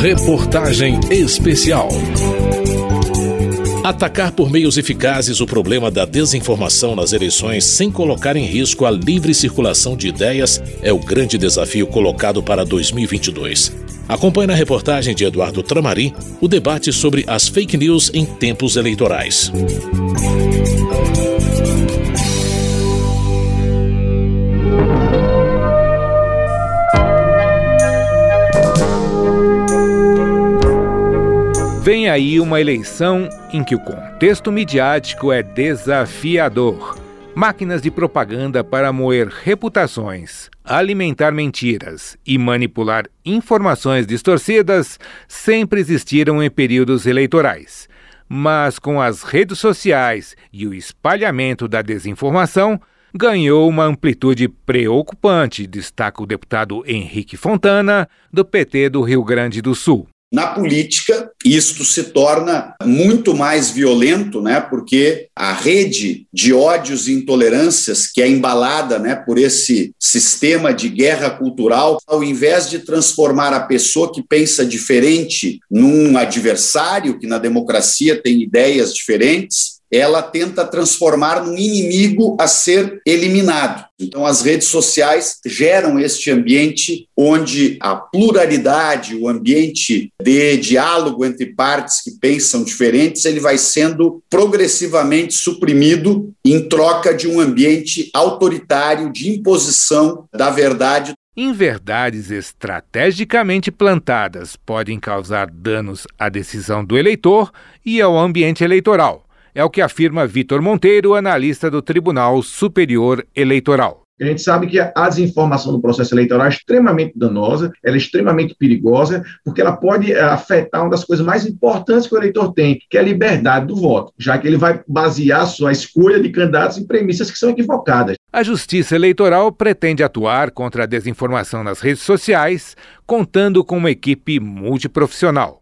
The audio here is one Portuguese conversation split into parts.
Reportagem Especial. Atacar por meios eficazes o problema da desinformação nas eleições sem colocar em risco a livre circulação de ideias é o grande desafio colocado para 2022. Acompanhe na reportagem de Eduardo Tramari o debate sobre as fake news em tempos eleitorais. Vem aí uma eleição em que o contexto midiático é desafiador. Máquinas de propaganda para moer reputações, alimentar mentiras e manipular informações distorcidas sempre existiram em períodos eleitorais. Mas com as redes sociais e o espalhamento da desinformação, ganhou uma amplitude preocupante, destaca o deputado Henrique Fontana, do PT do Rio Grande do Sul. Na política, isto se torna muito mais violento, né, porque a rede de ódios e intolerâncias que é embalada né, por esse sistema de guerra cultural, ao invés de transformar a pessoa que pensa diferente num adversário, que na democracia tem ideias diferentes, ela tenta transformar num inimigo a ser eliminado. Então, as redes sociais geram este ambiente onde a pluralidade, o ambiente de diálogo entre partes que pensam diferentes, ele vai sendo progressivamente suprimido em troca de um ambiente autoritário de imposição da verdade Inverdades estrategicamente plantadas podem causar danos à decisão do eleitor e ao ambiente eleitoral. É o que afirma Vitor Monteiro, analista do Tribunal Superior Eleitoral. A gente sabe que a desinformação no processo eleitoral é extremamente danosa, ela é extremamente perigosa, porque ela pode eh, afetar uma das coisas mais importantes que o eleitor tem, que é a liberdade do voto, já que ele vai basear sua escolha de candidatos em premissas que são equivocadas. A Justiça Eleitoral pretende atuar contra a desinformação nas redes sociais, contando com uma equipe multiprofissional.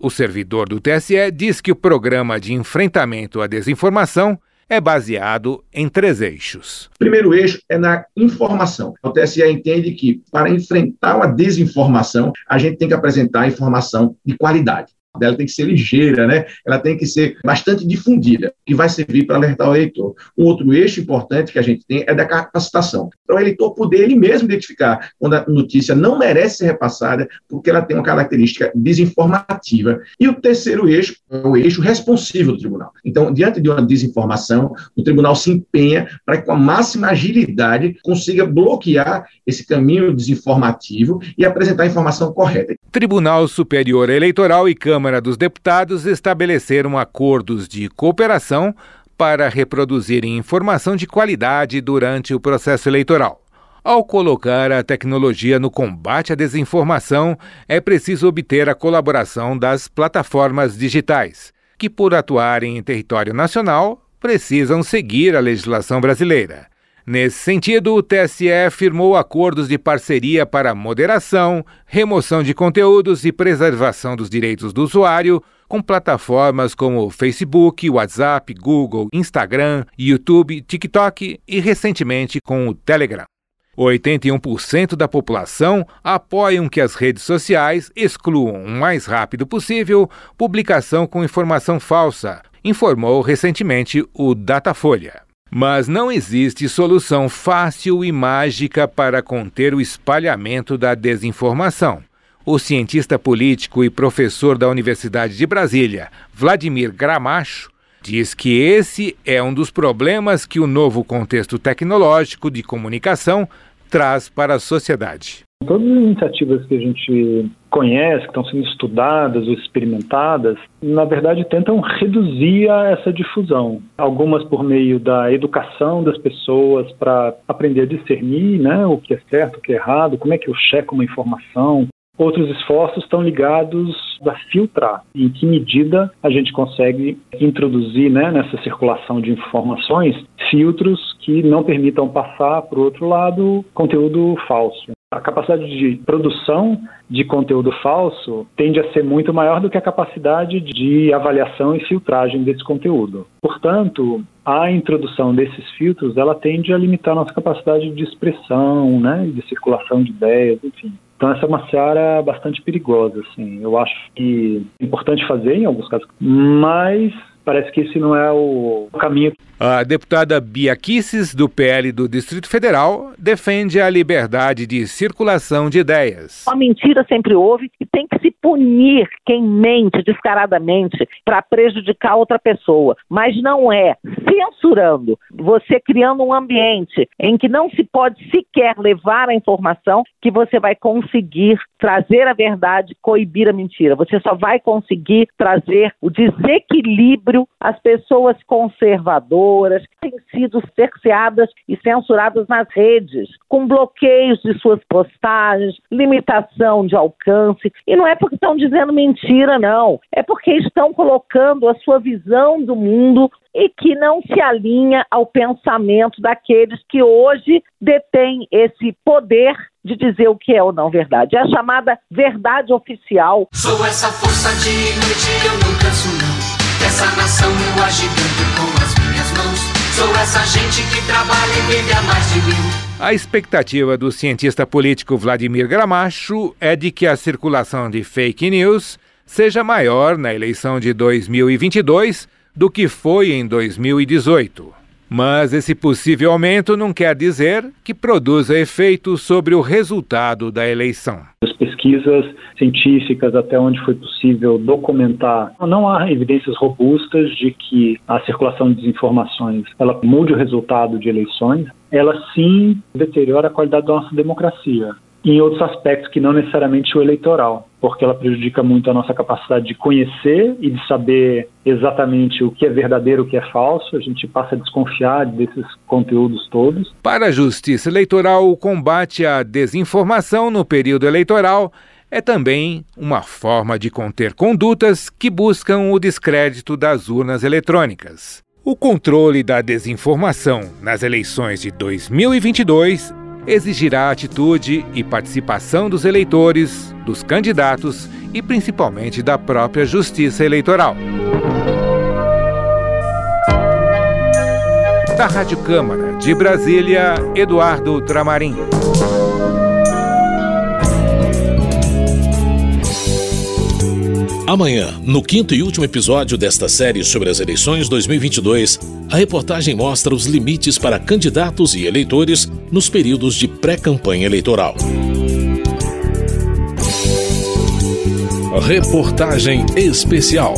O servidor do TSE diz que o programa de enfrentamento à desinformação é baseado em três eixos. O primeiro eixo é na informação. O TSE entende que, para enfrentar a desinformação, a gente tem que apresentar informação de qualidade dela tem que ser ligeira, né? ela tem que ser bastante difundida, que vai servir para alertar o eleitor. Um outro eixo importante que a gente tem é da capacitação. Para o eleitor poder ele mesmo identificar quando a notícia não merece ser repassada, porque ela tem uma característica desinformativa. E o terceiro eixo é o eixo responsivo do tribunal. Então, diante de uma desinformação, o tribunal se empenha para que, com a máxima agilidade, consiga bloquear esse caminho desinformativo e apresentar a informação correta. Tribunal Superior Eleitoral e Câmara dos Deputados estabeleceram acordos de cooperação para reproduzirem informação de qualidade durante o processo eleitoral. Ao colocar a tecnologia no combate à desinformação, é preciso obter a colaboração das plataformas digitais, que, por atuarem em território nacional, precisam seguir a legislação brasileira. Nesse sentido, o TSE firmou acordos de parceria para moderação, remoção de conteúdos e preservação dos direitos do usuário com plataformas como Facebook, WhatsApp, Google, Instagram, YouTube, TikTok e recentemente com o Telegram. 81% da população apoiam que as redes sociais excluam o mais rápido possível publicação com informação falsa, informou recentemente o Datafolha. Mas não existe solução fácil e mágica para conter o espalhamento da desinformação. O cientista político e professor da Universidade de Brasília, Vladimir Gramacho, diz que esse é um dos problemas que o novo contexto tecnológico de comunicação traz para a sociedade. Todas as iniciativas que a gente conhece, que estão sendo estudadas ou experimentadas, na verdade tentam reduzir essa difusão. Algumas por meio da educação das pessoas para aprender a discernir né, o que é certo, o que é errado, como é que eu checo uma informação. Outros esforços estão ligados a filtrar em que medida a gente consegue introduzir né, nessa circulação de informações filtros que não permitam passar, para o outro lado, conteúdo falso. A capacidade de produção de conteúdo falso tende a ser muito maior do que a capacidade de avaliação e filtragem desse conteúdo. Portanto, a introdução desses filtros ela tende a limitar nossa capacidade de expressão, né, de circulação de ideias, enfim. Então essa é uma seara bastante perigosa, assim. Eu acho que é importante fazer em alguns casos, mas parece que esse não é o caminho. A deputada Bia Kisses, do PL do Distrito Federal, defende a liberdade de circulação de ideias. A mentira sempre houve e tem que se punir quem mente descaradamente para prejudicar outra pessoa. Mas não é censurando, você criando um ambiente em que não se pode sequer levar a informação que você vai conseguir trazer a verdade, coibir a mentira. Você só vai conseguir trazer o desequilíbrio às pessoas conservadoras que têm sido cerceadas e censuradas nas redes, com bloqueios de suas postagens, limitação de alcance. E não é porque estão dizendo mentira, não. É porque estão colocando a sua visão do mundo e que não se alinha ao pensamento daqueles que hoje detêm esse poder de dizer o que é ou não verdade. É a chamada verdade oficial. Sou essa força de noite, eu não canso não. Essa nação eu agitando com minhas mãos. Sou essa gente que trabalha e vive há mais de mil. A expectativa do cientista político Vladimir Gramacho é de que a circulação de fake news seja maior na eleição de 2022 do que foi em 2018. Mas esse possível aumento não quer dizer que produza efeito sobre o resultado da eleição. As pesquisas científicas, até onde foi possível documentar, não há evidências robustas de que a circulação de desinformações ela mude o resultado de eleições. Ela sim deteriora a qualidade da nossa democracia em outros aspectos que não necessariamente o eleitoral, porque ela prejudica muito a nossa capacidade de conhecer e de saber exatamente o que é verdadeiro, o que é falso. A gente passa a desconfiar desses conteúdos todos. Para a Justiça Eleitoral, o combate à desinformação no período eleitoral é também uma forma de conter condutas que buscam o descrédito das urnas eletrônicas. O controle da desinformação nas eleições de 2022 exigirá atitude e participação dos eleitores, dos candidatos e principalmente da própria Justiça Eleitoral. Da Rádio Câmara de Brasília, Eduardo Tramarim. Amanhã, no quinto e último episódio desta série sobre as eleições 2022, a reportagem mostra os limites para candidatos e eleitores nos períodos de pré-campanha eleitoral. Reportagem especial.